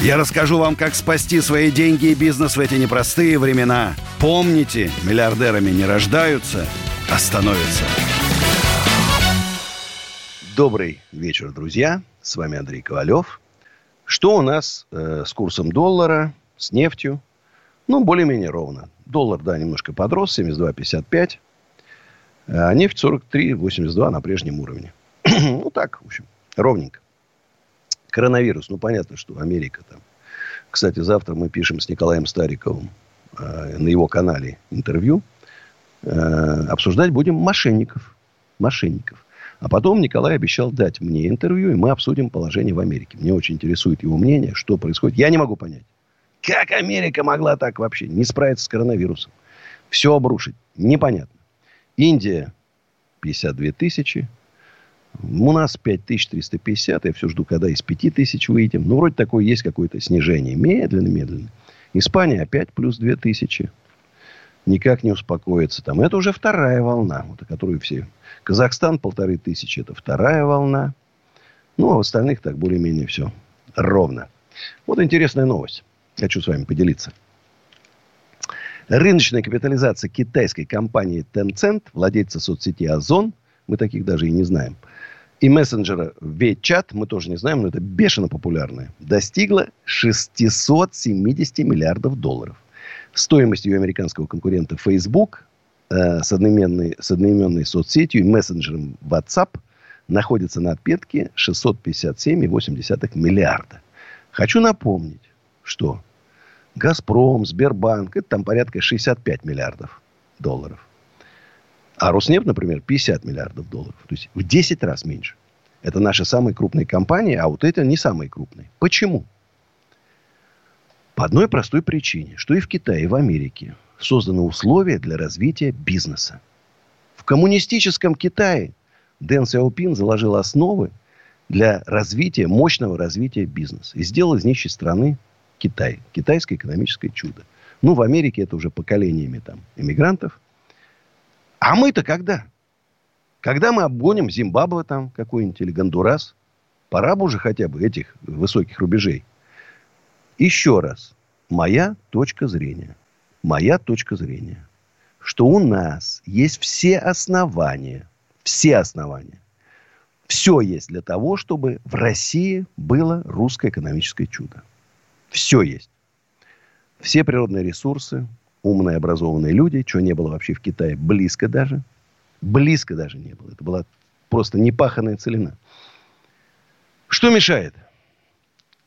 Я расскажу вам, как спасти свои деньги и бизнес в эти непростые времена. Помните, миллиардерами не рождаются, а становятся. Добрый вечер, друзья. С вами Андрей Ковалев. Что у нас э, с курсом доллара, с нефтью? Ну, более-менее ровно. Доллар, да, немножко подрос, 72,55. А нефть 43,82 на прежнем уровне. ну, так, в общем, ровненько. Коронавирус, ну, понятно, что Америка там. Кстати, завтра мы пишем с Николаем Стариковым э, на его канале интервью. Э, обсуждать будем мошенников. Мошенников. А потом Николай обещал дать мне интервью, и мы обсудим положение в Америке. Мне очень интересует его мнение, что происходит. Я не могу понять, как Америка могла так вообще не справиться с коронавирусом. Все обрушить. Непонятно. Индия 52 тысячи. У нас 5350. Я все жду, когда из 5000 выйдем. Ну, вроде такое есть какое-то снижение. Медленно, медленно. Испания опять плюс 2000. Никак не успокоится там. Это уже вторая волна, вот, о которой все. Казахстан полторы тысячи. Это вторая волна. Ну, а в остальных так более-менее все ровно. Вот интересная новость. Хочу с вами поделиться. Рыночная капитализация китайской компании Tencent, владельца соцсети Озон, мы таких даже и не знаем, и мессенджера WeChat, мы тоже не знаем, но это бешено популярное, достигла 670 миллиардов долларов. Стоимость ее американского конкурента Facebook э, с, одноименной, с одноименной соцсетью и мессенджером WhatsApp находится на отпетке 657,8 миллиарда. Хочу напомнить, что Газпром, Сбербанк, это там порядка 65 миллиардов долларов. А Роснефть, например, 50 миллиардов долларов. То есть в 10 раз меньше. Это наши самые крупные компании, а вот это не самые крупные. Почему? По одной простой причине, что и в Китае, и в Америке созданы условия для развития бизнеса. В коммунистическом Китае Дэн Сяопин заложил основы для развития, мощного развития бизнеса. И сделал из нищей страны Китай. Китайское экономическое чудо. Ну, в Америке это уже поколениями там иммигрантов. А мы-то когда? Когда мы обгоним Зимбабве там какой-нибудь или Гондурас? Пора бы уже хотя бы этих высоких рубежей. Еще раз. Моя точка зрения. Моя точка зрения. Что у нас есть все основания. Все основания. Все есть для того, чтобы в России было русское экономическое чудо. Все есть. Все природные ресурсы, умные, образованные люди, чего не было вообще в Китае, близко даже. Близко даже не было. Это была просто непаханная целина. Что мешает?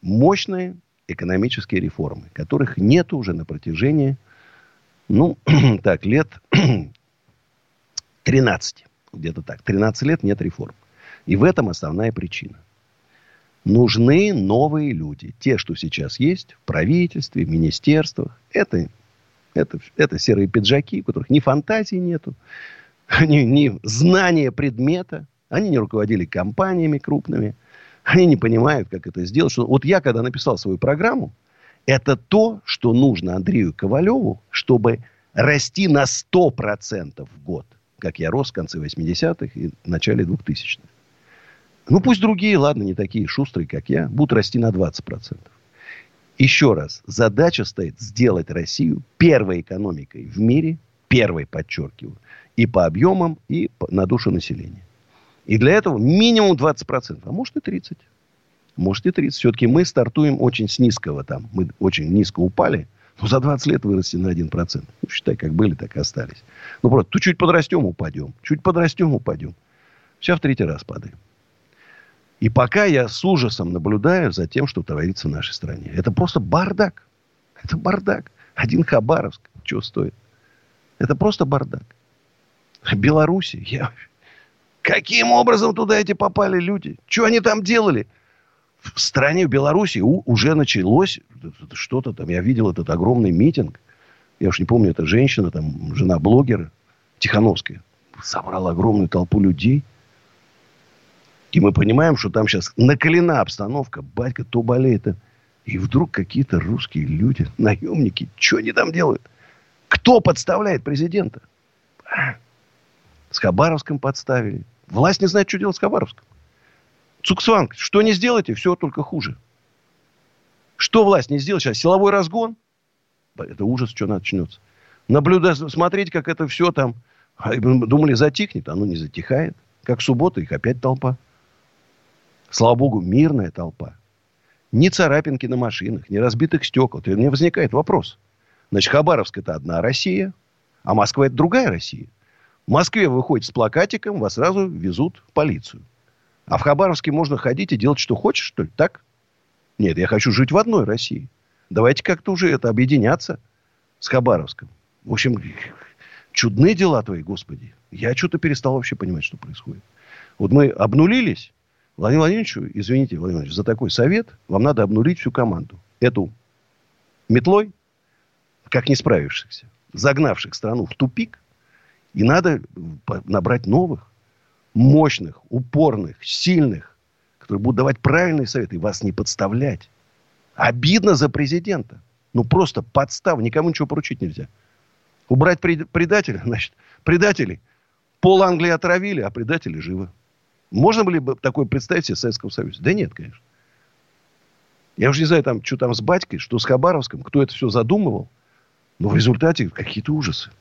Мощные экономические реформы, которых нет уже на протяжении, ну, так, лет 13. Где-то так. 13 лет нет реформ. И в этом основная причина – нужны новые люди. Те, что сейчас есть в правительстве, в министерствах. Это, это, это серые пиджаки, у которых ни фантазии нету, ни, ни знания предмета. Они не руководили компаниями крупными. Они не понимают, как это сделать. Что... Вот я, когда написал свою программу, это то, что нужно Андрею Ковалеву, чтобы расти на 100% в год. Как я рос в конце 80-х и начале 2000-х. Ну, пусть другие, ладно, не такие шустрые, как я, будут расти на 20%. Еще раз, задача стоит сделать Россию первой экономикой в мире, первой, подчеркиваю, и по объемам, и на душу населения. И для этого минимум 20%, а может и 30%. Может и 30. Все-таки мы стартуем очень с низкого там. Мы очень низко упали. Но за 20 лет вырасти на 1%. Ну, считай, как были, так и остались. Ну, просто чуть подрастем, упадем. Чуть подрастем, упадем. Сейчас в третий раз падаем. И пока я с ужасом наблюдаю за тем, что творится в нашей стране. Это просто бардак. Это бардак. Один Хабаровск. Чего стоит? Это просто бардак. Беларуси. Я... Каким образом туда эти попали люди? Что они там делали? в стране, в Беларуси у, уже началось что-то там. Я видел этот огромный митинг. Я уж не помню, это женщина, там, жена блогера, Тихановская. Собрала огромную толпу людей. И мы понимаем, что там сейчас накалена обстановка. Батька то болеет. И вдруг какие-то русские люди, наемники, что они там делают? Кто подставляет президента? С Хабаровском подставили. Власть не знает, что делать с Хабаровском. Цуксванг, что не сделайте, все только хуже. Что власть не сделает сейчас? Силовой разгон? Это ужас, что начнется. Наблюдать, смотреть, как это все там... А, думали, затихнет. Оно не затихает. Как суббота, их опять толпа. Слава богу, мирная толпа. Ни царапинки на машинах, ни разбитых стекол. У меня возникает вопрос. Значит, Хабаровск это одна Россия, а Москва это другая Россия. В Москве выходит с плакатиком, вас сразу везут в полицию. А в Хабаровске можно ходить и делать, что хочешь, что ли? Так? Нет, я хочу жить в одной России. Давайте как-то уже это объединяться с Хабаровском. В общем, чудные дела твои, Господи. Я что-то перестал вообще понимать, что происходит. Вот мы обнулились. Владимир Владимировичу, извините, Владимир Владимирович, за такой совет вам надо обнулить всю команду. Эту метлой, как не справившихся, загнавших страну в тупик, и надо набрать новых мощных, упорных, сильных, которые будут давать правильные советы и вас не подставлять. Обидно за президента. Ну, просто подстав. Никому ничего поручить нельзя. Убрать предателя, значит, предатели пол Англии отравили, а предатели живы. Можно было бы такое представить себе в Советском Союзе? Да нет, конечно. Я уже не знаю, там, что там с батькой, что с Хабаровском, кто это все задумывал. Но в результате какие-то ужасы.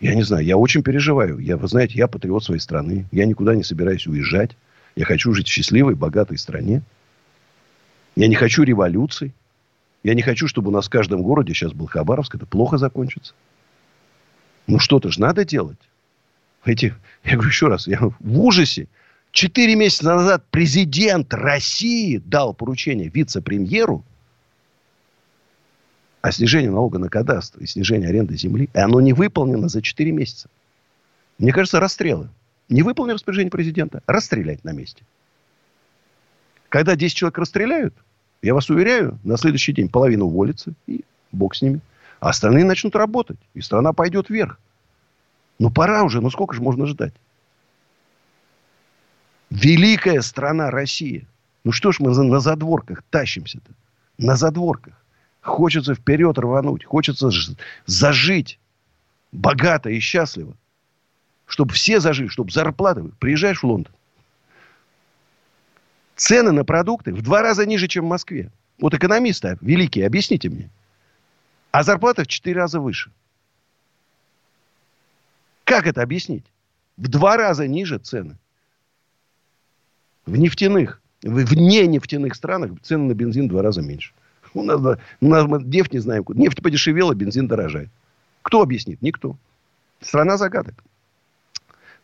Я не знаю, я очень переживаю. Я, вы знаете, я патриот своей страны. Я никуда не собираюсь уезжать. Я хочу жить в счастливой, богатой стране. Я не хочу революций. Я не хочу, чтобы у нас в каждом городе сейчас был Хабаровск. Это плохо закончится. Ну, что-то же надо делать. Эти, я говорю еще раз, я в ужасе. Четыре месяца назад президент России дал поручение вице-премьеру о снижении налога на кадастр и снижении аренды земли, и оно не выполнено за 4 месяца. Мне кажется, расстрелы. Не выполнил распоряжение президента, расстрелять на месте. Когда 10 человек расстреляют, я вас уверяю, на следующий день половина уволится, и бог с ними. А остальные начнут работать, и страна пойдет вверх. Ну, пора уже, ну сколько же можно ждать? Великая страна Россия. Ну что ж мы на задворках тащимся-то? На задворках. Хочется вперед рвануть. Хочется зажить богато и счастливо. Чтобы все зажили, чтобы зарплаты... Приезжаешь в Лондон. Цены на продукты в два раза ниже, чем в Москве. Вот экономисты великие, объясните мне. А зарплата в четыре раза выше. Как это объяснить? В два раза ниже цены. В нефтяных, в не нефтяных странах цены на бензин в два раза меньше. У нас, у нас мы нефть не знаем. Нефть подешевела, бензин дорожает. Кто объяснит? Никто. Страна загадок.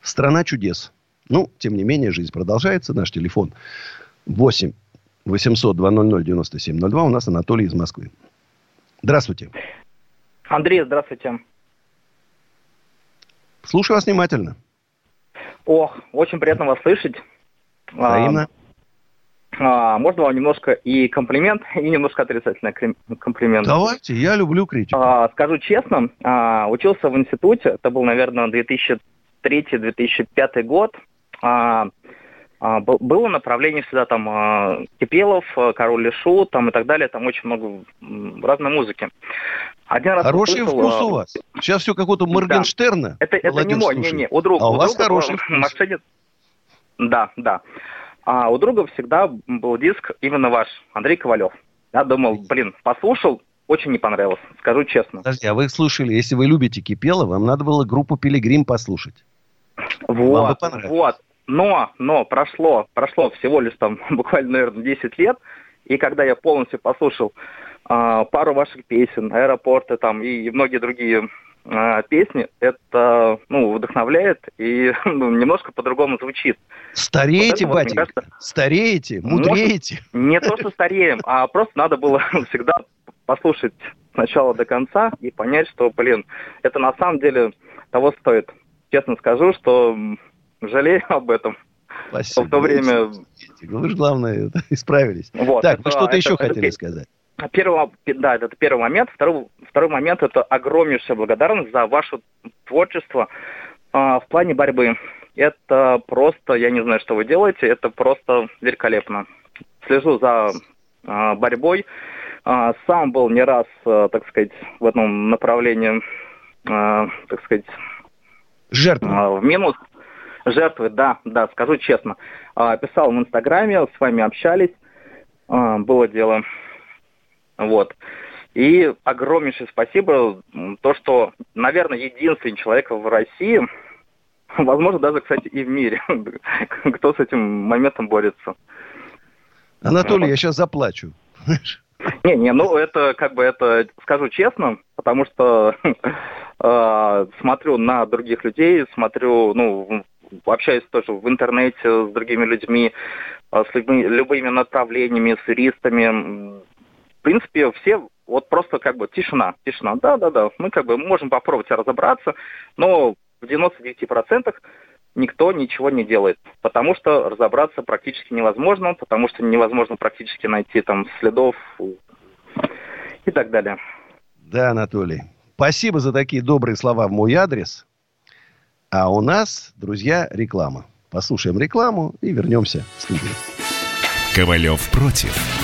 Страна чудес. Ну, тем не менее, жизнь продолжается. Наш телефон 8 800 200 9702. У нас Анатолий из Москвы. Здравствуйте. Андрей, здравствуйте. Слушаю вас внимательно. Ох, очень приятно вас слышать. Взаимно. А, а, можно вам немножко и комплимент, и немножко отрицательный комплимент? Давайте, я люблю критику. А, скажу честно, а, учился в институте, это был, наверное, 2003-2005 год. А, а, было направление сюда там а, Кипелов, Король Лешу, там и так далее, там очень много разной музыки. Один раз Хороший услышал, вкус у вас. Сейчас все какого-то Моргенштерна. Да. Это, это не мой, не, не, у друга. А у, у вас друга хороший вкус. Машине... Да, да. А у друга всегда был диск именно ваш, Андрей Ковалев. Я думал, блин, послушал, очень не понравилось, скажу честно. Подожди, а вы слушали, если вы любите Кипела, вам надо было группу Пилигрим послушать. Вот, вот. Но, но прошло, прошло всего лишь там буквально, наверное, 10 лет, и когда я полностью послушал э, пару ваших песен, аэропорты там и многие другие э, песни, это ну, вдохновляет и ну, немножко по-другому звучит. Стареете, вот батенька? Кажется, стареете? Мудреете? Может, не то, что стареем, а просто надо было всегда послушать сначала до конца и понять, что, блин, это на самом деле того стоит. Честно скажу, что жалею об этом. Спасибо. В то время... Вы же, главное, исправились. Вот, так, это, вы что-то еще это, хотели сказать? Первый, да, это первый момент. Второй, второй момент – это огромнейшая благодарность за ваше творчество э, в плане борьбы. Это просто, я не знаю, что вы делаете, это просто великолепно. Слежу за э, борьбой. Э, сам был не раз, э, так сказать, в этом направлении, э, так сказать, Жертвы. Э, в минус. Жертвы, да, да, скажу честно. Э, писал в Инстаграме, с вами общались, э, было дело. Вот. И огромнейшее спасибо, то, что, наверное, единственный человек в России, возможно, даже, кстати, и в мире, кто с этим моментом борется. Анатолий, я сейчас заплачу. Не, не, ну это как бы это скажу честно, потому что э, смотрю на других людей, смотрю, ну общаюсь тоже в интернете с другими людьми, э, с любыми, любыми направлениями, с юристами, принципе, все вот просто как бы тишина, тишина. Да-да-да, мы как бы можем попробовать разобраться, но в 99% никто ничего не делает, потому что разобраться практически невозможно, потому что невозможно практически найти там следов и так далее. Да, Анатолий. Спасибо за такие добрые слова в мой адрес. А у нас, друзья, реклама. Послушаем рекламу и вернемся в студию. Ковалев против.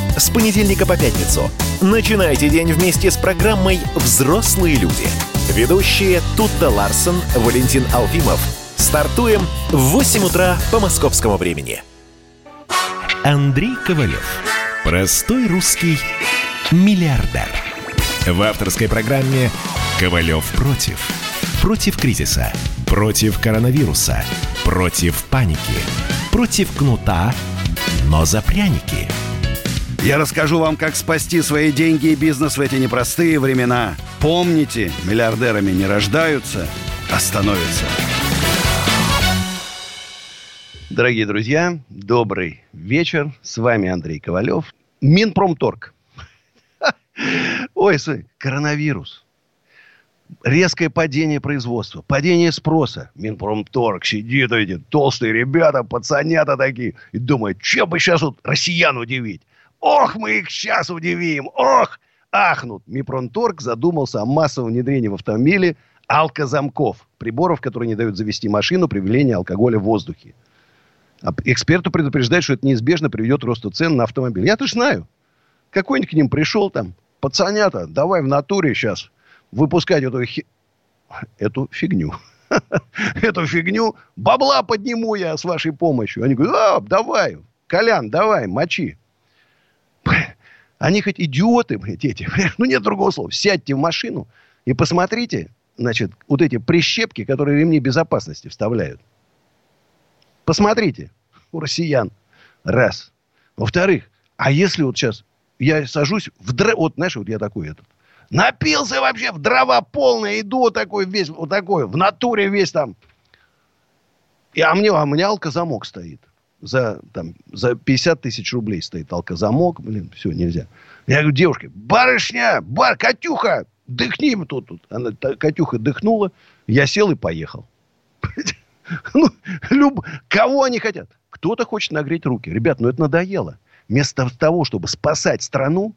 с понедельника по пятницу. Начинайте день вместе с программой «Взрослые люди». Ведущие Тутта Ларсон, Валентин Алфимов. Стартуем в 8 утра по московскому времени. Андрей Ковалев. Простой русский миллиардер. В авторской программе «Ковалев против». Против кризиса. Против коронавируса. Против паники. Против кнута, но за пряники – я расскажу вам, как спасти свои деньги и бизнес в эти непростые времена. Помните, миллиардерами не рождаются, а становятся. Дорогие друзья, добрый вечер. С вами Андрей Ковалев. Минпромторг. Ой, коронавирус. Резкое падение производства, падение спроса. Минпромторг сидит, эти толстые ребята, пацанята такие, и думают, чем бы сейчас вот россиян удивить. Ох, мы их сейчас удивим! Ох! Ахнут. Мипронторг задумался о массовом внедрении в автомобиле алкозамков, приборов, которые не дают завести машину при введении алкоголя в воздухе. А эксперты предупреждают, что это неизбежно приведет к росту цен на автомобиль. Я-то знаю. Какой-нибудь к ним пришел там, пацанята, давай в натуре сейчас выпускать эту, хи... эту фигню. Эту фигню. Бабла подниму я с вашей помощью. Они говорят, давай, Колян, давай, мочи. Они хоть идиоты, блядь, эти. Ну, нет другого слова. Сядьте в машину и посмотрите, значит, вот эти прищепки, которые ремни безопасности вставляют. Посмотрите у россиян. Раз. Во-вторых, а если вот сейчас я сажусь в дрова... Вот, знаешь, вот я такой этот. Напился вообще в дрова полное, иду такой весь, вот такой, в натуре весь там. И, а, мне, а у меня алкозамок стоит за, там, за 50 тысяч рублей стоит алкозамок. Блин, все, нельзя. Я говорю, девушке, барышня, бар, Катюха, дыхни тут, тут. Она, Катюха дыхнула, я сел и поехал. Ну, люб... Кого они хотят? Кто-то хочет нагреть руки. Ребят, ну это надоело. Вместо того, чтобы спасать страну,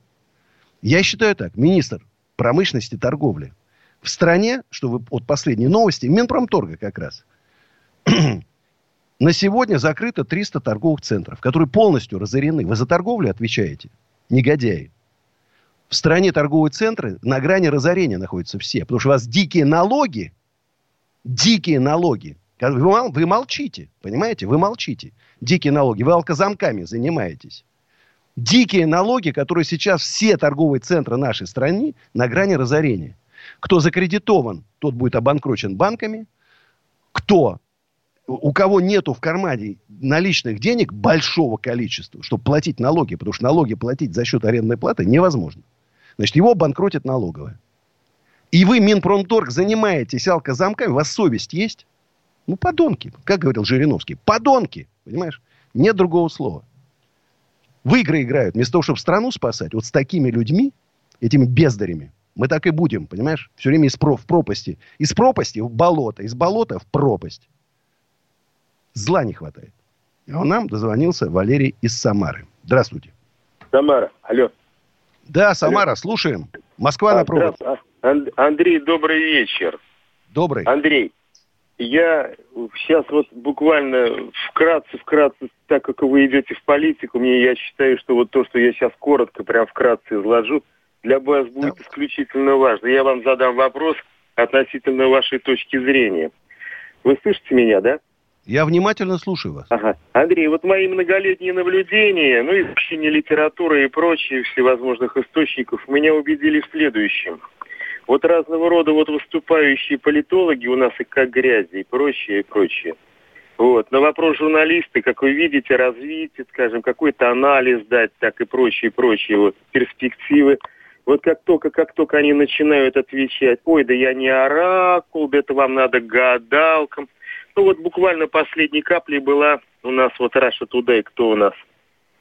я считаю так, министр промышленности и торговли. В стране, что вы, вот последние новости, Минпромторга как раз, На сегодня закрыто 300 торговых центров, которые полностью разорены. Вы за торговлю отвечаете? Негодяи. В стране торговые центры на грани разорения находятся все. Потому что у вас дикие налоги, дикие налоги. Вы, молчите, понимаете? Вы молчите. Дикие налоги. Вы алкозамками занимаетесь. Дикие налоги, которые сейчас все торговые центры нашей страны на грани разорения. Кто закредитован, тот будет обанкрочен банками. Кто у кого нету в кармане наличных денег большого количества, чтобы платить налоги, потому что налоги платить за счет арендной платы невозможно. Значит, его банкротит налоговая. И вы, Минпромторг, занимаетесь алкозамками, у вас совесть есть? Ну, подонки, как говорил Жириновский. Подонки, понимаешь? Нет другого слова. В игры играют. Вместо того, чтобы страну спасать, вот с такими людьми, этими бездарями, мы так и будем, понимаешь? Все время из про, в пропасти. Из пропасти в болото, из болота в пропасть. Зла не хватает. А нам дозвонился Валерий из Самары. Здравствуйте. Самара, алло. Да, Самара, алло. слушаем. Москва а, на провод. Андрей, добрый вечер. Добрый. Андрей, я сейчас вот буквально вкратце, вкратце, так как вы идете в политику, мне я считаю, что вот то, что я сейчас коротко, прям вкратце изложу, для вас будет да. исключительно важно. Я вам задам вопрос относительно вашей точки зрения. Вы слышите меня, да? Я внимательно слушаю вас. Ага. Андрей, вот мои многолетние наблюдения, ну, изучение литературы и прочие всевозможных источников меня убедили в следующем. Вот разного рода вот выступающие политологи у нас и как грязи, и прочее, и прочее. Вот. На вопрос журналиста, как вы видите, развитие, скажем, какой-то анализ дать, так и прочее, прочее, вот, перспективы. Вот как только, как только они начинают отвечать, ой, да я не оракул, да это вам надо гадалкам, ну вот буквально последней каплей была у нас вот Раша Тудей, кто у нас?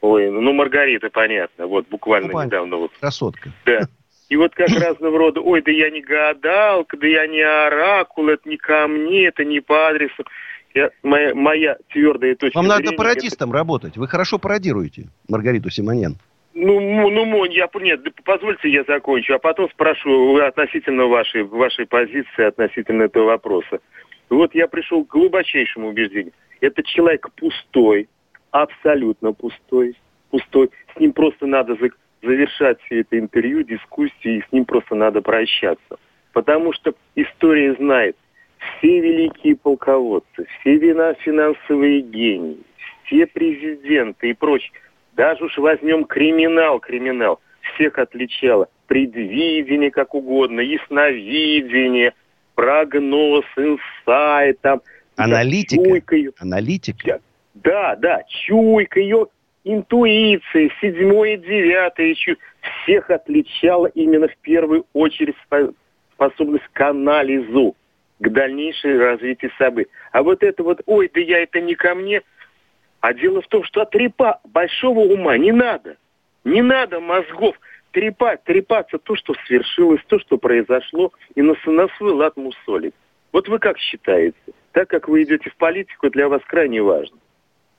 Ой, ну Маргарита, понятно, вот буквально ну, недавно. Вот. Красотка. Да. И вот как разного рода, ой, да я не гадалка, да я не оракул, это не ко мне, это не по адресу. Я, моя, моя твердая точка Вам зрения, надо пародистом это... работать. Вы хорошо пародируете Маргариту Симонен. Ну, ну, я, нет, позвольте я закончу, а потом спрошу относительно вашей, вашей позиции, относительно этого вопроса. Вот я пришел к глубочайшему убеждению. Это человек пустой, абсолютно пустой, пустой. С ним просто надо завершать все это интервью, дискуссии, и с ним просто надо прощаться. Потому что история знает, все великие полководцы, все вина финансовые гении, все президенты и прочее, даже уж возьмем криминал, криминал, всех отличало предвидение как угодно, ясновидение – прогноз, инсайт, там, аналитика, чуйка ее. аналитика. Да, да, чуйка ее, интуиция, седьмое, девятое, чу... всех отличала именно в первую очередь способность к анализу, к дальнейшему развитию событий. А вот это вот, ой, да я это не ко мне. А дело в том, что от репа большого ума не надо. Не надо мозгов трепать, трепаться то, что свершилось, то, что произошло, и на, на свой лад мусолить. Вот вы как считаете? Так как вы идете в политику, для вас крайне важно.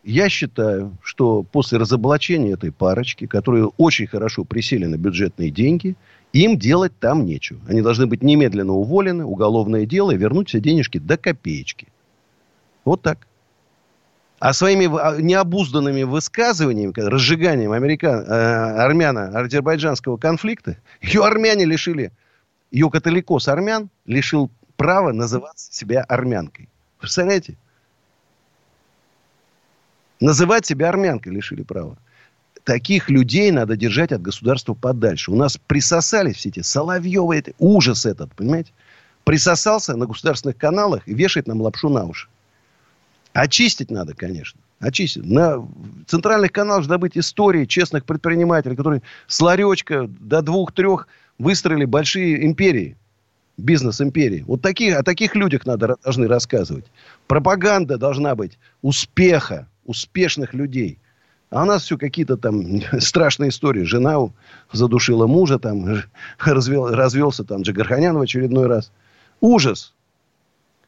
Я считаю, что после разоблачения этой парочки, которые очень хорошо присели на бюджетные деньги, им делать там нечего. Они должны быть немедленно уволены, уголовное дело и вернуть все денежки до копеечки. Вот так. А своими а, необузданными высказываниями, разжиганием американ, э, армяно-азербайджанского конфликта, ее армяне лишили, ее католикос армян лишил права называть себя армянкой. Представляете? Называть себя армянкой лишили права. Таких людей надо держать от государства подальше. У нас присосались все эти Соловьевы, это, ужас этот, понимаете? Присосался на государственных каналах и вешает нам лапшу на уши. Очистить надо, конечно. Очистить. На центральных каналах должна быть истории честных предпринимателей, которые с ларечка до двух-трех выстроили большие империи. Бизнес-империи. Вот таких, о таких людях надо, должны рассказывать. Пропаганда должна быть успеха, успешных людей. А у нас все какие-то там страшные истории. Жена задушила мужа, там, развел, развелся там Джигарханян в очередной раз. Ужас.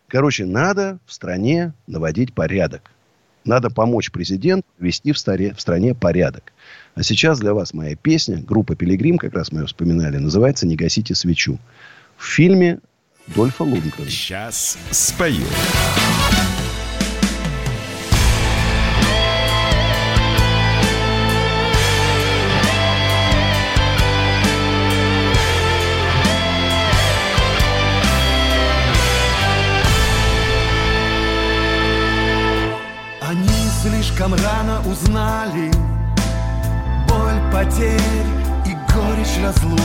Короче, надо в стране наводить порядок. Надо помочь президенту ввести в, старе, в стране порядок. А сейчас для вас моя песня, группа «Пилигрим», как раз мы ее вспоминали, называется «Не гасите свечу». В фильме Дольфа Лунгрена. Сейчас спою. Слишком рано узнали Боль потерь и горечь разлук.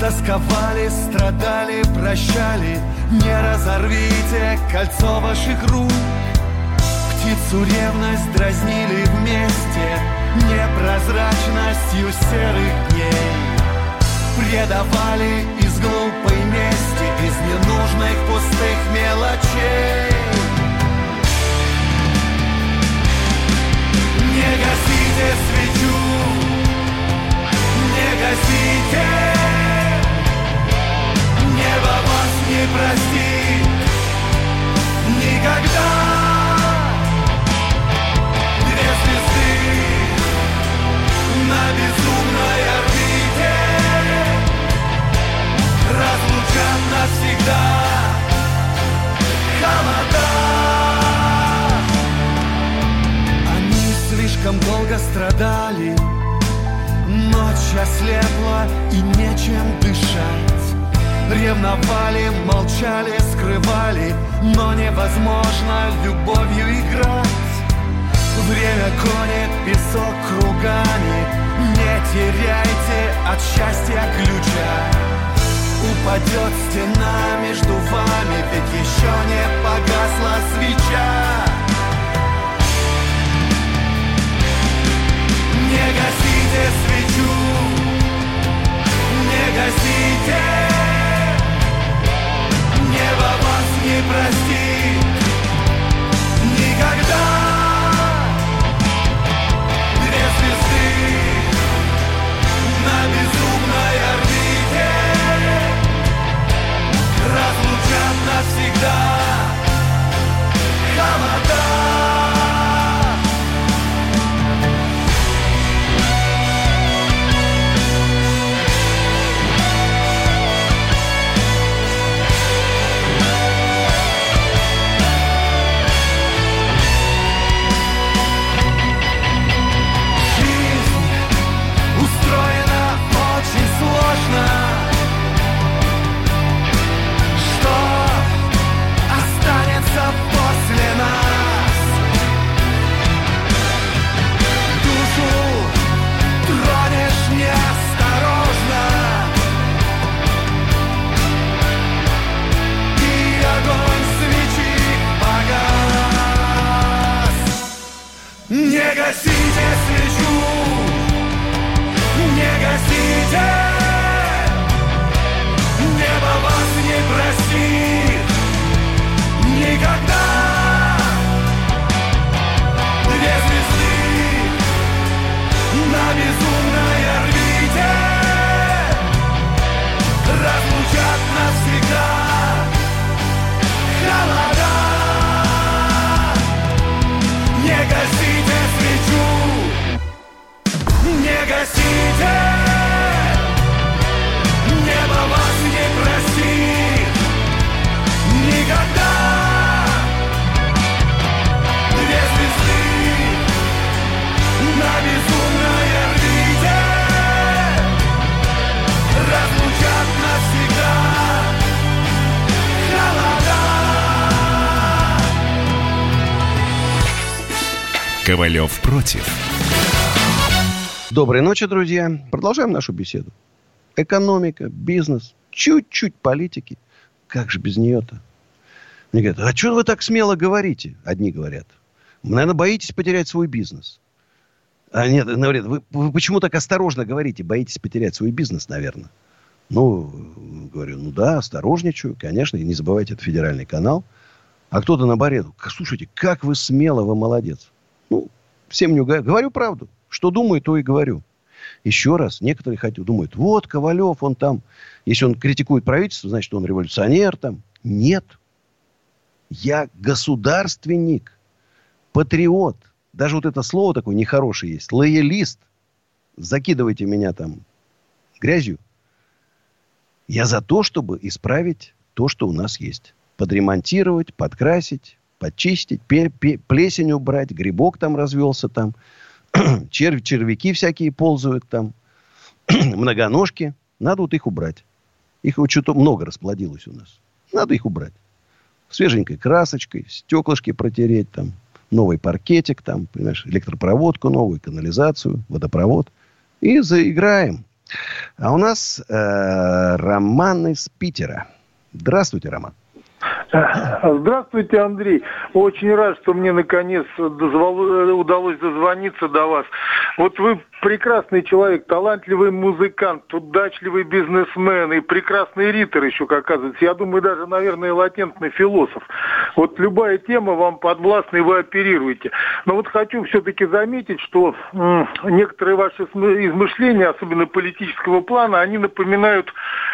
Тосковали, страдали, прощали Не разорвите кольцо ваших рук. Птицу ревность дразнили вместе Непрозрачностью серых дней. Предавали из глупой мести Из ненужных пустых мелочей Не гасите свечу. Не гасите. Небо вас не простит. Никогда. На безумной орбите Разлучат навсегда. Холода слишком долго страдали. Ночь ослепла и нечем дышать. Ревновали, молчали, скрывали Но невозможно любовью играть. Время конит песок кругами Не теряйте от счастья ключа. Упадет стена между вами Ведь еще не погасла свеча Не гасите свечу. Не гасите. Небо вас не простит. Никогда. На безумной орбите Разлучат навсегда. Холода гасите свечу, не гасите. Ковалев против. Доброй ночи, друзья. Продолжаем нашу беседу. Экономика, бизнес, чуть-чуть политики. Как же без нее-то? Мне говорят, а что вы так смело говорите? Одни говорят. Наверное, боитесь потерять свой бизнес. А нет, говорят, вы, вы почему так осторожно говорите? Боитесь потерять свой бизнес, наверное. Ну, говорю, ну да, осторожничаю, конечно. И не забывайте, это федеральный канал. А кто-то на баре, слушайте, как вы смело, вы молодец. Всем не угодно. Говорю правду. Что думаю, то и говорю. Еще раз, некоторые хотят, думают, вот Ковалев, он там, если он критикует правительство, значит, он революционер там. Нет. Я государственник, патриот. Даже вот это слово такое нехорошее есть. Лоялист. Закидывайте меня там грязью. Я за то, чтобы исправить то, что у нас есть. Подремонтировать, подкрасить, почистить, пе- пе- плесень убрать, грибок там развелся там, червь, червяки всякие ползают там, многоножки. Надо вот их убрать. Их вот что-то много расплодилось у нас. Надо их убрать. Свеженькой красочкой, стеклышки протереть там, новый паркетик там, понимаешь, электропроводку новую, канализацию, водопровод. И заиграем. А у нас э, Роман из Питера. Здравствуйте, Роман. Здравствуйте, Андрей. Очень рад, что мне наконец удалось дозвониться до вас. Вот вы прекрасный человек, талантливый музыкант, удачливый бизнесмен и прекрасный ритор еще, как оказывается. Я думаю, даже, наверное, латентный философ. Вот любая тема вам подвластна, и вы оперируете. Но вот хочу все-таки заметить, что некоторые ваши измышления, особенно политического плана, они напоминают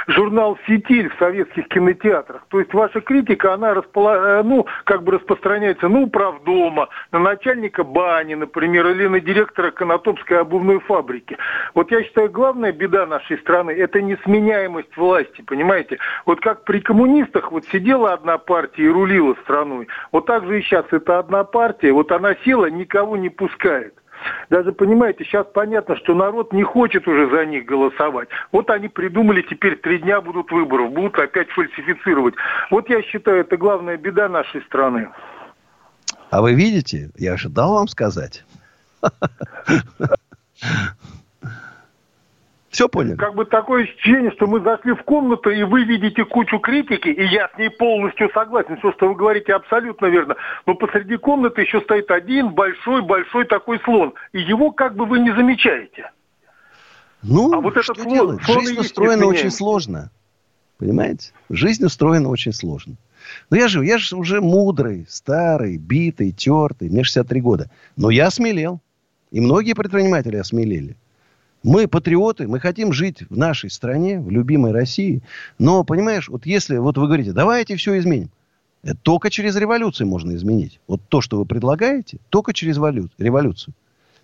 журнал «Фитиль» в советских кинотеатрах. То есть ваша критика, она распола... Э, ну, как бы распространяется на управдома, на начальника бани, например, или на директора Конотопской обувной фабрики. Вот я считаю, главная беда нашей страны – это несменяемость власти, понимаете? Вот как при коммунистах вот сидела одна партия и рулила страной, вот так же и сейчас это одна партия, вот она села, никого не пускает. Даже, понимаете, сейчас понятно, что народ не хочет уже за них голосовать. Вот они придумали, теперь три дня будут выборов, будут опять фальсифицировать. Вот я считаю, это главная беда нашей страны. А вы видите, я же дал вам сказать. Все поняли? Как бы такое ощущение, что мы зашли в комнату, и вы видите кучу критики, и я с ней полностью согласен. Все, что вы говорите, абсолютно верно. Но посреди комнаты еще стоит один большой-большой такой слон. И его как бы вы не замечаете. Ну, а вот что слон, делать? Слон Жизнь устроена очень сложно. Понимаете? Жизнь устроена очень сложно. Но я же, я же уже мудрый, старый, битый, тертый. Мне 63 года. Но я смелел. И многие предприниматели осмелели. Мы патриоты, мы хотим жить в нашей стране, в любимой России. Но, понимаешь, вот если вот вы говорите, давайте все изменим. Это только через революцию можно изменить. Вот то, что вы предлагаете, только через революцию.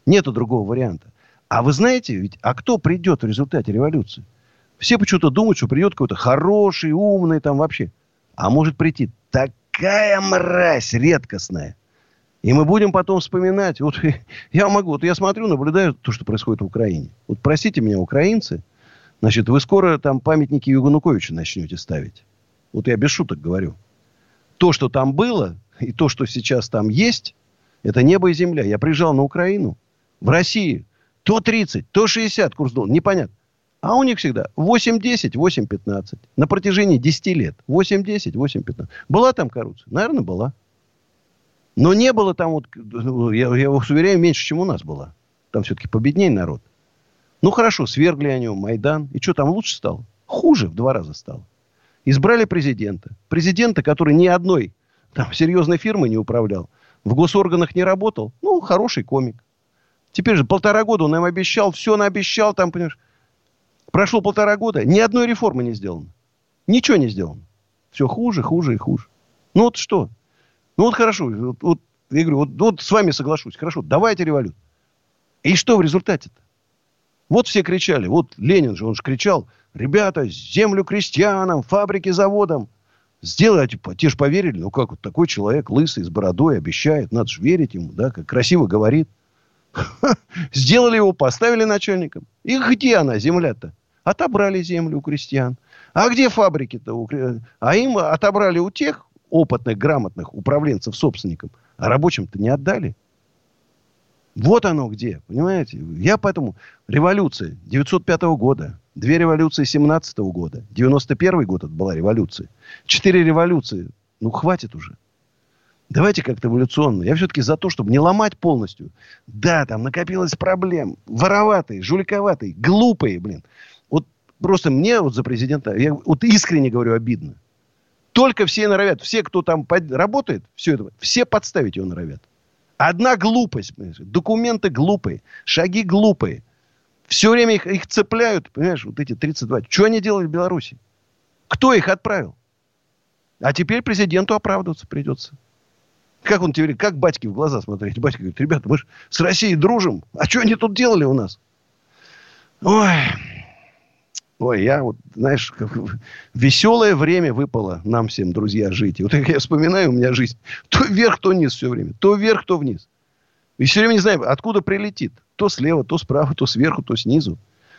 Нету другого варианта. А вы знаете, ведь, а кто придет в результате революции? Все почему-то думают, что придет какой-то хороший, умный там вообще. А может прийти такая мразь редкостная, и мы будем потом вспоминать. Вот я могу, вот я смотрю, наблюдаю то, что происходит в Украине. Вот простите меня, украинцы, значит, вы скоро там памятники Югануковича начнете ставить. Вот я без шуток говорю. То, что там было, и то, что сейчас там есть, это небо и земля. Я приезжал на Украину, в России, то 30, то 60 курс доллара, непонятно. А у них всегда 8-10, 8-15. На протяжении 10 лет. 8-10, 8-15. Была там коррупция? Наверное, была. Но не было там, вот, я, я вас уверяю, меньше, чем у нас было. Там все-таки победнее народ. Ну, хорошо, свергли они Майдан. И что, там лучше стало? Хуже в два раза стало. Избрали президента. Президента, который ни одной там, серьезной фирмы не управлял. В госорганах не работал. Ну, хороший комик. Теперь же полтора года он им обещал, все наобещал, там, понимаешь. Прошло полтора года, ни одной реформы не сделано. Ничего не сделано. Все хуже, хуже и хуже. Ну вот что? Ну вот хорошо, вот, вот я говорю, вот, вот с вами соглашусь. Хорошо, давайте революцию. И что в результате-то? Вот все кричали, вот Ленин же, он же кричал, ребята, землю крестьянам, фабрики заводам. Сделайте, те же поверили, ну как вот такой человек лысый, с бородой, обещает, надо же верить ему, да, как красиво говорит. Сделали его, поставили начальником. И где она, земля-то? Отобрали землю у крестьян. А где фабрики-то? А им отобрали у тех, опытных, грамотных управленцев собственникам, а рабочим-то не отдали. Вот оно где, понимаете? Я поэтому... Революция 905 года, две революции 17 года, 91 год это была революция, четыре революции. Ну, хватит уже. Давайте как-то эволюционно. Я все-таки за то, чтобы не ломать полностью. Да, там накопилось проблем. Вороватые, жуликоватые, глупые, блин. Вот просто мне вот за президента, я вот искренне говорю, обидно. Только все норовят, все, кто там под... работает, все это, все подставить его норовят. Одна глупость, документы глупые, шаги глупые. Все время их, их цепляют, понимаешь, вот эти 32. Что они делали в Беларуси? Кто их отправил? А теперь президенту оправдываться придется. Как он теперь, как батьки в глаза смотреть? Батька говорит, ребята, мы же с Россией дружим. А что они тут делали у нас? Ой, Ой, я вот, знаешь, как веселое время выпало нам всем, друзья, жить. И вот я вспоминаю, у меня жизнь то вверх, то вниз все время. То вверх, то вниз. И все время не знаю, откуда прилетит. То слева, то справа, то сверху, то снизу.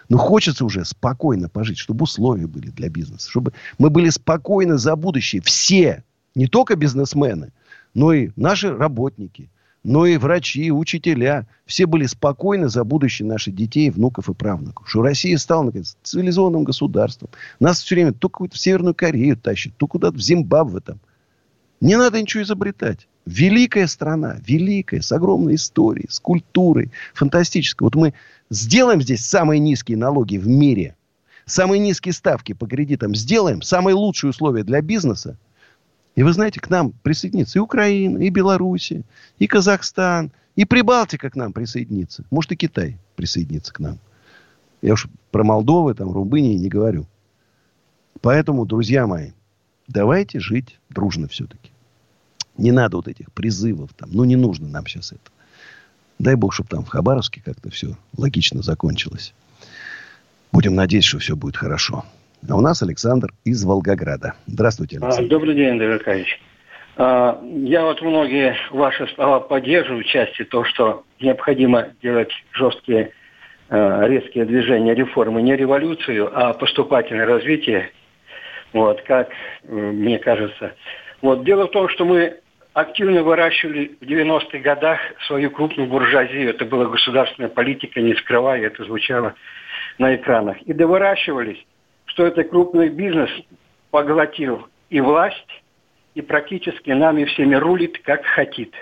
Но хочется уже спокойно пожить, чтобы условия были для бизнеса. Чтобы мы были спокойны за будущее. Все. Не только бизнесмены, но и наши работники, но и врачи, и учителя. Все были спокойны за будущее наших детей, внуков и правнуков. Что Россия стала, наконец, цивилизованным государством. Нас все время то в Северную Корею тащит, то куда-то в Зимбабве там. Не надо ничего изобретать. Великая страна, великая, с огромной историей, с культурой, фантастической. Вот мы сделаем здесь самые низкие налоги в мире, самые низкие ставки по кредитам сделаем, самые лучшие условия для бизнеса – и вы знаете, к нам присоединится и Украина, и Белоруссия, и Казахстан, и Прибалтика к нам присоединится. Может, и Китай присоединится к нам. Я уж про Молдову, там, Румынии не говорю. Поэтому, друзья мои, давайте жить дружно все-таки. Не надо вот этих призывов там. Ну, не нужно нам сейчас это. Дай бог, чтобы там в Хабаровске как-то все логично закончилось. Будем надеяться, что все будет хорошо. А у нас Александр из Волгограда. Здравствуйте, а, Александр. Добрый день, Андрей Аркадьевич. А, я вот многие ваши слова поддерживаю в части то, что необходимо делать жесткие а, резкие движения, реформы, не революцию, а поступательное развитие, вот, как мне кажется. Вот, дело в том, что мы активно выращивали в 90-х годах свою крупную буржуазию. Это была государственная политика, не скрывая, это звучало на экранах. И довыращивались что это крупный бизнес поглотил и власть, и практически нами всеми рулит, как хотит.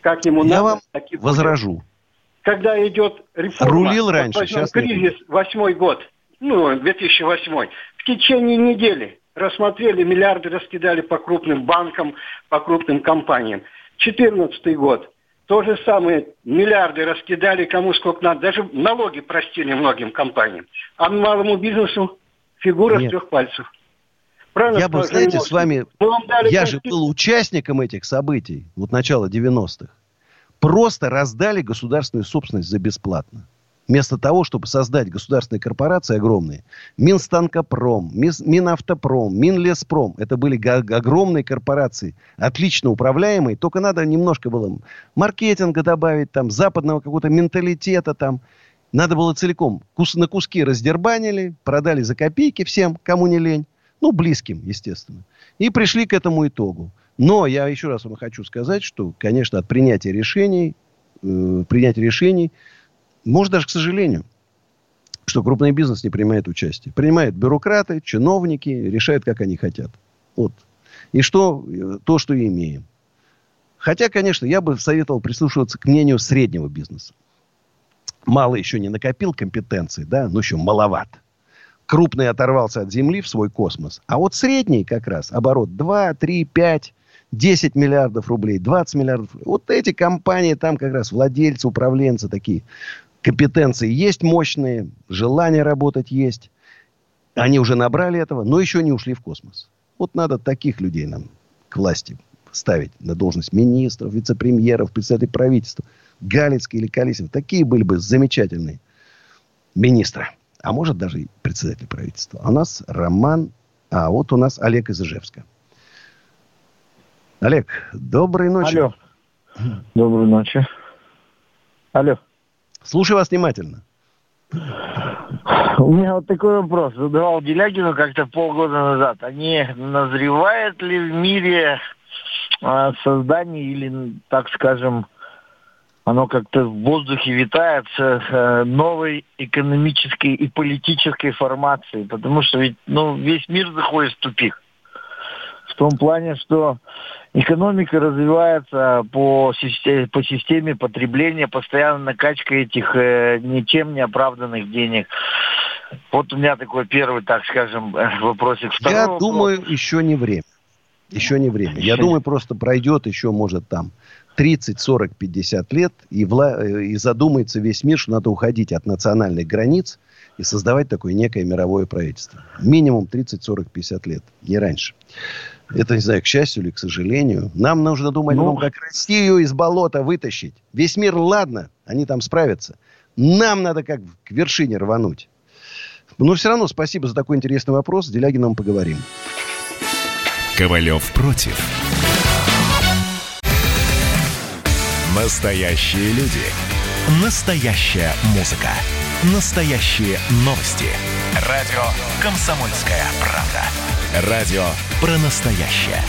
Как ему Я надо, вам так и возражу. Когда идет реформа, Рулил раньше, вот сейчас кризис, восьмой год, ну, 2008, в течение недели рассмотрели, миллиарды раскидали по крупным банкам, по крупным компаниям. 2014 год, то же самое, миллиарды раскидали кому сколько надо, даже налоги простили многим компаниям. А малому бизнесу фигура Нет. с трех пальцев. Правильно я бы, знаете, с вами... Я же был участником этих событий, вот начала 90-х. Просто раздали государственную собственность за бесплатно. Вместо того, чтобы создать государственные корпорации огромные, Минстанкопром, Минавтопром, Минлеспром, это были огромные корпорации, отлично управляемые, только надо немножко было маркетинга добавить, там, западного какого-то менталитета, там, надо было целиком кус, на куски раздербанили, продали за копейки всем, кому не лень. Ну, близким, естественно. И пришли к этому итогу. Но я еще раз вам хочу сказать, что, конечно, от принятия решений, э, принятия решений, может даже, к сожалению, что крупный бизнес не принимает участие. Принимают бюрократы, чиновники, решают, как они хотят. Вот. И что, э, то, что имеем. Хотя, конечно, я бы советовал прислушиваться к мнению среднего бизнеса мало еще не накопил компетенции, да, ну еще маловат. Крупный оторвался от земли в свой космос. А вот средний как раз оборот 2, 3, 5, 10 миллиардов рублей, 20 миллиардов. Вот эти компании, там как раз владельцы, управленцы такие. Компетенции есть мощные, желание работать есть. Они уже набрали этого, но еще не ушли в космос. Вот надо таких людей нам к власти ставить на должность министров, вице-премьеров, председателей правительства. Галицкий или Колесев. Такие были бы замечательные министры. А может даже и председатель правительства. А у нас Роман, а вот у нас Олег из Ижевска. Олег, доброй ночи. Алло. Доброй ночи. Алло. Слушаю вас внимательно. У меня вот такой вопрос. Задавал Делягину как-то полгода назад. А не назревает ли в мире а, создание или, так скажем, оно как-то в воздухе витает с э, новой экономической и политической формацией, потому что ведь ну, весь мир заходит в тупик. В том плане, что экономика развивается по системе, по системе потребления, постоянно накачка этих э, ничем не оправданных денег. Вот у меня такой первый, так скажем, э, вопросик. Второй Я вопрос. думаю, еще не время. Еще не время. Я думаю, просто пройдет еще, может, там 30, 40, 50 лет, и, вла... и задумается весь мир, что надо уходить от национальных границ и создавать такое некое мировое правительство. Минимум 30, 40, 50 лет, не раньше. Это, не знаю, к счастью или к сожалению. Нам нужно думать ну... о том, как Россию из болота вытащить. Весь мир, ладно, они там справятся. Нам надо как к вершине рвануть. Но все равно спасибо за такой интересный вопрос. С Делягином поговорим. Ковалев против. Настоящие люди. Настоящая музыка. Настоящие новости. Радио «Комсомольская правда». Радио про настоящее.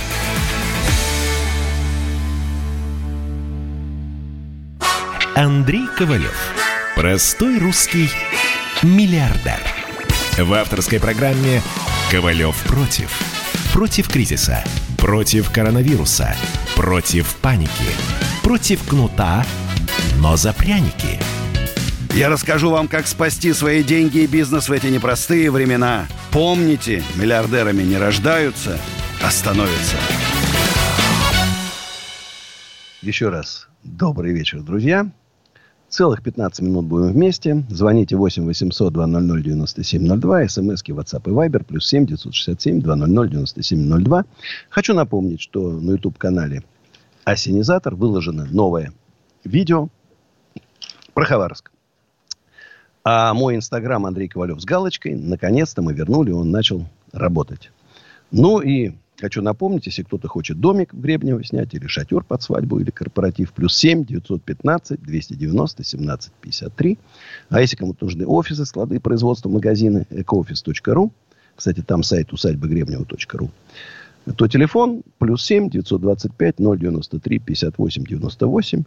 Андрей Ковалев. Простой русский миллиардер. В авторской программе «Ковалев против». Против кризиса. Против коронавируса. Против паники. Против кнута, но за пряники. Я расскажу вам, как спасти свои деньги и бизнес в эти непростые времена. Помните, миллиардерами не рождаются, а становятся. Еще раз добрый вечер, друзья. Целых 15 минут будем вместе. Звоните 8 800 200 9702. СМСки WhatsApp и Viber. Плюс 7 967 200 9702. Хочу напомнить, что на YouTube-канале Осенизатор выложено новое видео про Хабаровск. А мой инстаграм Андрей Ковалев с галочкой, наконец-то мы вернули, он начал работать. Ну и Хочу напомнить, если кто-то хочет домик в Гребнево снять, или шатер под свадьбу, или корпоратив, плюс 7 915 290 17 53. А если кому-то нужны офисы, склады, производства, магазины, ecooffice.ru, кстати, там сайт усадьбы Гребнева.ру, то телефон плюс 7 925 093 58 98.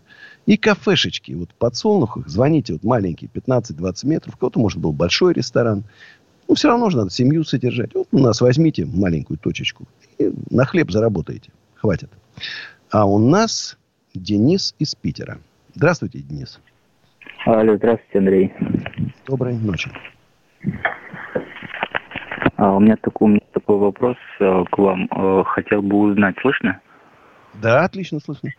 И кафешечки. Вот в подсолнухах звоните. Вот маленькие, 15-20 метров. У кого-то, может, был большой ресторан. Ну, все равно же надо семью содержать. Вот у нас возьмите маленькую точечку. И на хлеб заработаете. Хватит. А у нас Денис из Питера. Здравствуйте, Денис. Алло, здравствуйте, Андрей. Доброй ночи. А, у меня такой, у меня такой вопрос а, к вам. А, хотел бы узнать, слышно? Да, отлично слышно.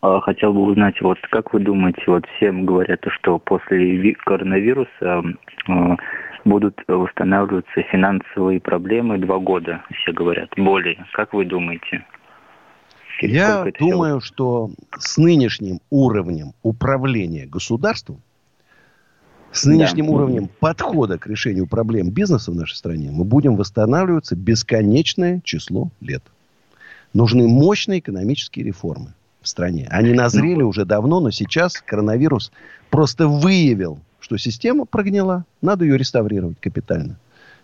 А, хотел бы узнать, вот как вы думаете, вот всем говорят, что после коронавируса а, будут восстанавливаться финансовые проблемы два года, все говорят, более. Как вы думаете? Я думаю, все... что с нынешним уровнем управления государством, с нынешним да. уровнем подхода к решению проблем бизнеса в нашей стране, мы будем восстанавливаться бесконечное число лет. Нужны мощные экономические реформы в стране. Они назрели ну, уже давно, но сейчас коронавирус просто выявил что система прогнила, надо ее реставрировать капитально.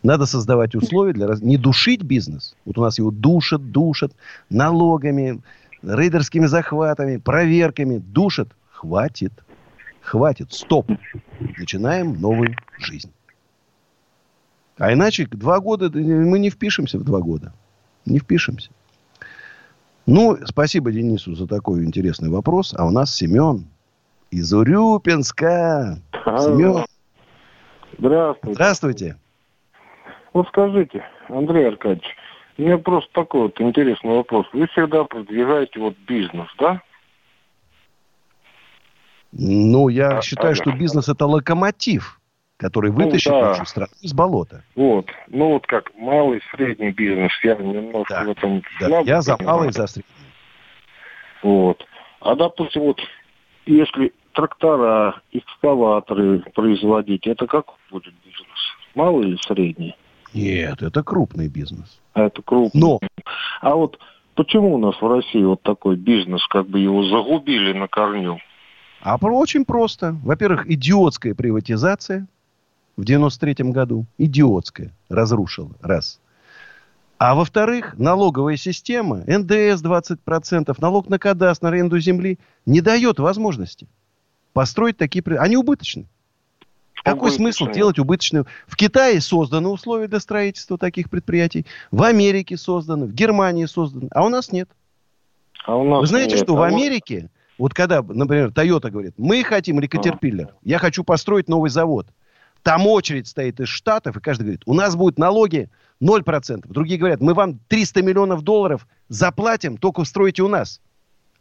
Надо создавать условия для... Не душить бизнес. Вот у нас его душат, душат налогами, рейдерскими захватами, проверками. Душат. Хватит. Хватит. Стоп. Начинаем новую жизнь. А иначе два года мы не впишемся в два года. Не впишемся. Ну, спасибо Денису за такой интересный вопрос. А у нас Семен из Урюпинска. Семен. Здравствуйте. Здравствуйте. Вот скажите, Андрей Аркадьевич, у меня просто такой вот интересный вопрос. Вы всегда продвигаете вот бизнес, да? Ну, я а, считаю, ага. что бизнес это локомотив, который ну вытащит ну, да. нашу страну из болота. Вот. Ну, вот как малый, средний бизнес. Я немножко да. в этом да. слабо Я за малый, за средний. Вот. А, допустим, вот если трактора, экскаваторы производить, это как будет бизнес? Малый или средний? Нет, это крупный бизнес. А это крупный. Но. А вот почему у нас в России вот такой бизнес, как бы его загубили на корню? А очень просто. Во-первых, идиотская приватизация в 93 году. Идиотская. Разрушила. Раз. А во-вторых, налоговая система, НДС 20%, налог на кадастр, на аренду земли не дает возможности построить такие... Они убыточны. Какой смысл делать убыточные? В Китае созданы условия для строительства таких предприятий. В Америке созданы, в Германии созданы. А у нас нет. А у нас Вы знаете, нет. что а в Америке, вот когда, например, Toyota говорит, мы хотим, или Caterpillar, а. я хочу построить новый завод. Там очередь стоит из Штатов, и каждый говорит, у нас будут налоги 0%. Другие говорят, мы вам 300 миллионов долларов заплатим, только стройте у нас.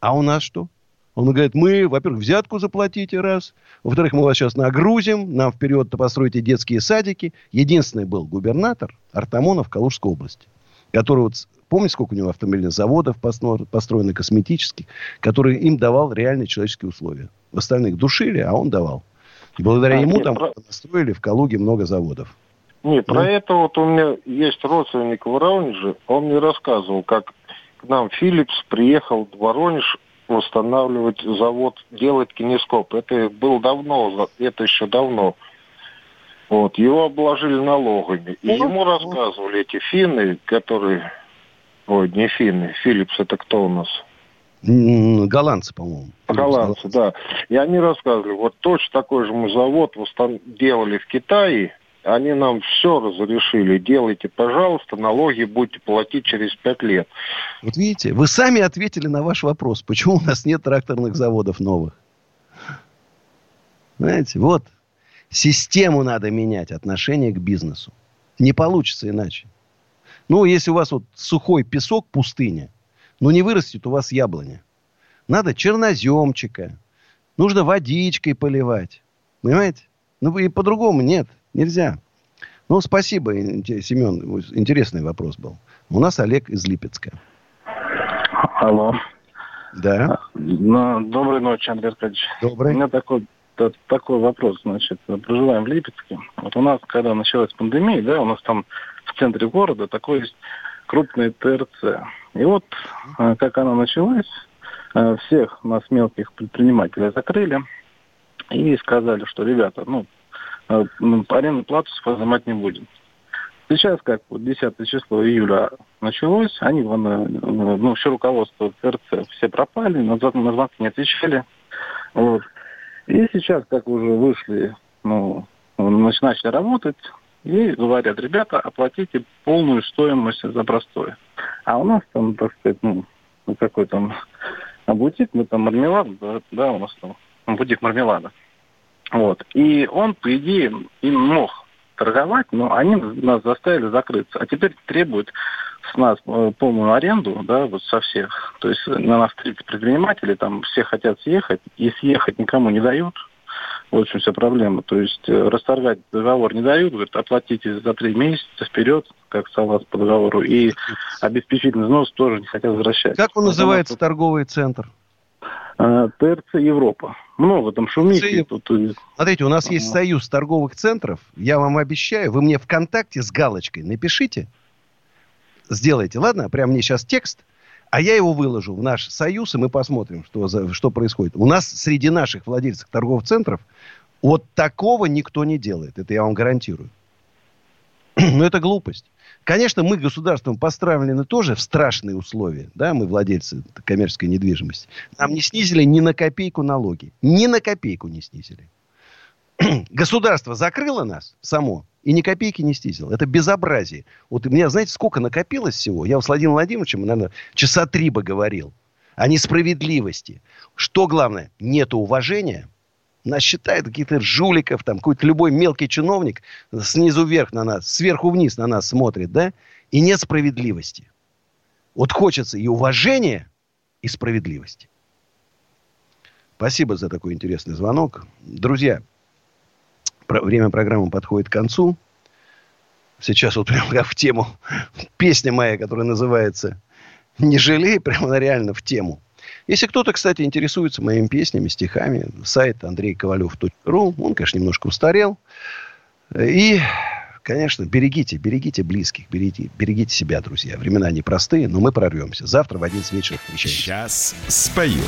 А у нас что? Он говорит, мы, во-первых, взятку заплатите раз, во-вторых, мы вас сейчас нагрузим, нам вперед построите детские садики. Единственный был губернатор Артамонов Калужской области, который вот, помните, сколько у него автомобильных заводов построено косметических, который им давал реальные человеческие условия. В остальных душили, а он давал. И благодаря а, ему нет, там про... построили в Калуге много заводов. Не, про ну? это вот у меня есть родственник в Воронеже, он мне рассказывал, как к нам Филлипс приехал в Воронеж восстанавливать завод, делать кинескоп. Это было давно, это еще давно. Вот, его обложили налогами. И ну, ему рассказывали эти финны, которые... Ой, не финны, Филлипс это кто у нас? Голландцы, по-моему. Голландцы, да. И они рассказывали, вот точно такой же мы завод делали в Китае, они нам все разрешили. Делайте, пожалуйста, налоги будете платить через пять лет. Вот видите, вы сами ответили на ваш вопрос, почему у нас нет тракторных заводов новых. Знаете, вот систему надо менять, отношение к бизнесу. Не получится иначе. Ну, если у вас вот сухой песок, пустыня, ну, не вырастет у вас яблоня. Надо черноземчика. Нужно водичкой поливать. Понимаете? Ну, и по-другому нет. Нельзя. Ну, спасибо, Семен. Интересный вопрос был. У нас Олег из Липецка. Алло. Да. Ну, доброй ночи, Андрей Аркадьевич. Добрый. У меня такой, такой вопрос. Значит, проживаем в Липецке. Вот у нас, когда началась пандемия, да, у нас там в центре города такой есть крупный ТРЦ. И вот, э, как она началась, э, всех нас мелких предпринимателей закрыли и сказали, что, ребята, ну, Э, ну, арендную плату взимать не будем. Сейчас, как вот 10 число июля началось, они, ну, все руководство ТРЦ все пропали, на звонки не отвечали. Вот. И сейчас, как уже вышли, ну, начали работать, и говорят, ребята, оплатите полную стоимость за простое. А у нас там, так сказать, ну, какой там бутик, мы там мармелад, да, да, у нас там бутик мармелада. Вот. И он, по идее, им мог торговать, но они нас заставили закрыться. А теперь требуют с нас э, полную аренду, да, вот со всех. То есть на нас предприниматели, там все хотят съехать, и съехать никому не дают. В общем, вся проблема. То есть э, расторгать договор не дают, говорят, оплатите за три месяца вперед, как салат по договору, и обеспечительный взнос тоже не хотят возвращать. Как он называется, торговый центр? Э, ТРЦ Европа. Много там шумихи. Тут... Смотрите, у нас есть союз торговых центров. Я вам обещаю, вы мне ВКонтакте с галочкой напишите. Сделайте, ладно? Прям мне сейчас текст. А я его выложу в наш союз, и мы посмотрим, что, за, что происходит. У нас среди наших владельцев торговых центров вот такого никто не делает. Это я вам гарантирую. Но это глупость. Конечно, мы государством поставлены тоже в страшные условия. Да, мы владельцы коммерческой недвижимости. Нам не снизили ни на копейку налоги. Ни на копейку не снизили. Государство закрыло нас само и ни копейки не снизило. Это безобразие. Вот у меня, знаете, сколько накопилось всего? Я с Владимиром Владимировичем, наверное, часа три бы говорил о несправедливости. Что главное? Нету уважения нас считают каких-то жуликов, там, какой-то любой мелкий чиновник снизу вверх на нас, сверху вниз на нас смотрит, да? И нет справедливости. Вот хочется и уважения, и справедливости. Спасибо за такой интересный звонок. Друзья, время программы подходит к концу. Сейчас вот прямо как в тему песня моя, которая называется «Не жалей», прямо она реально в тему – если кто-то, кстати, интересуется моими песнями, стихами, сайт андрейковалев.ру, он, конечно, немножко устарел. И, конечно, берегите, берегите близких, берегите, берегите себя, друзья. Времена непростые, но мы прорвемся. Завтра в 11 вечера встречаемся. Сейчас спою.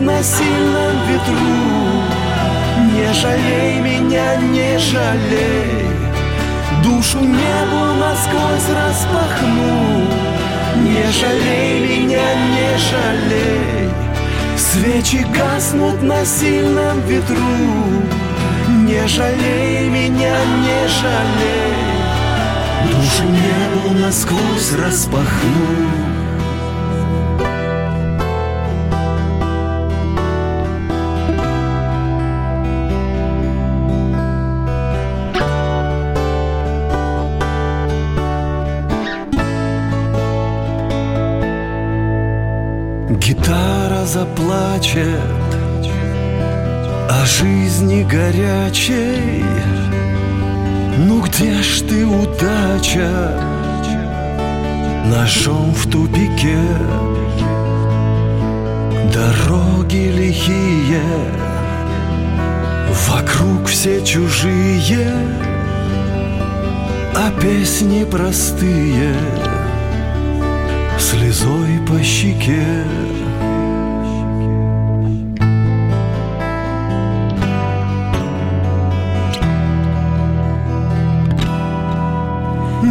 На сильном ветру. Не жалей меня, не жалей. Душу небу насквозь распахну. Не жалей меня, не жалей. Свечи гаснут на сильном ветру. Не жалей меня, не жалей. Душу небу насквозь распахну заплачет о жизни горячей. Ну где ж ты, удача, ножом в тупике. Дороги лихие, вокруг все чужие А песни простые, слезой по щеке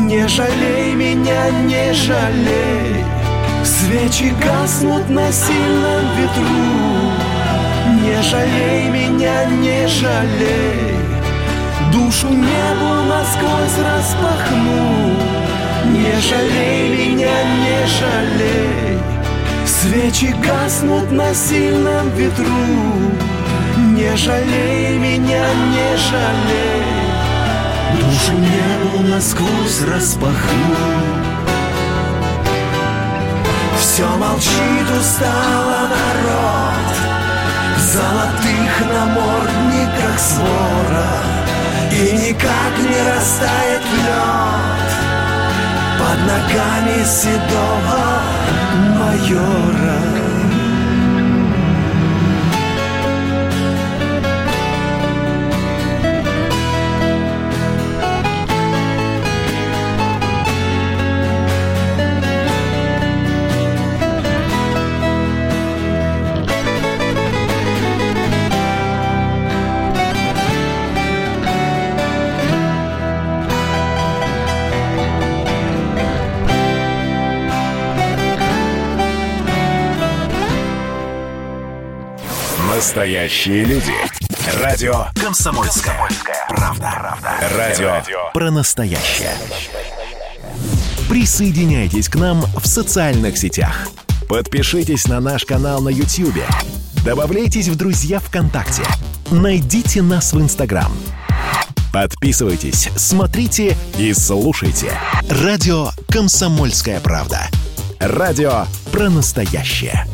Не жалей меня, не жалей. Свечи гаснут на сильном ветру. Не жалей меня, не жалей. Душу небу насквозь распахну. Не жалей меня, не жалей. Свечи гаснут на сильном ветру. Не жалей меня, не жалей Душу небу насквозь распахну Все молчит устало народ. В золотых намордниках свора. И никак не растает лед. Под ногами седого майора Настоящие люди. Радио Комсомольская, правда. Радио про настоящее. Присоединяйтесь к нам в социальных сетях. Подпишитесь на наш канал на YouTube. Добавляйтесь в друзья ВКонтакте. Найдите нас в Инстаграм. Подписывайтесь, смотрите и слушайте. Радио «Комсомольская правда». Радио про настоящее.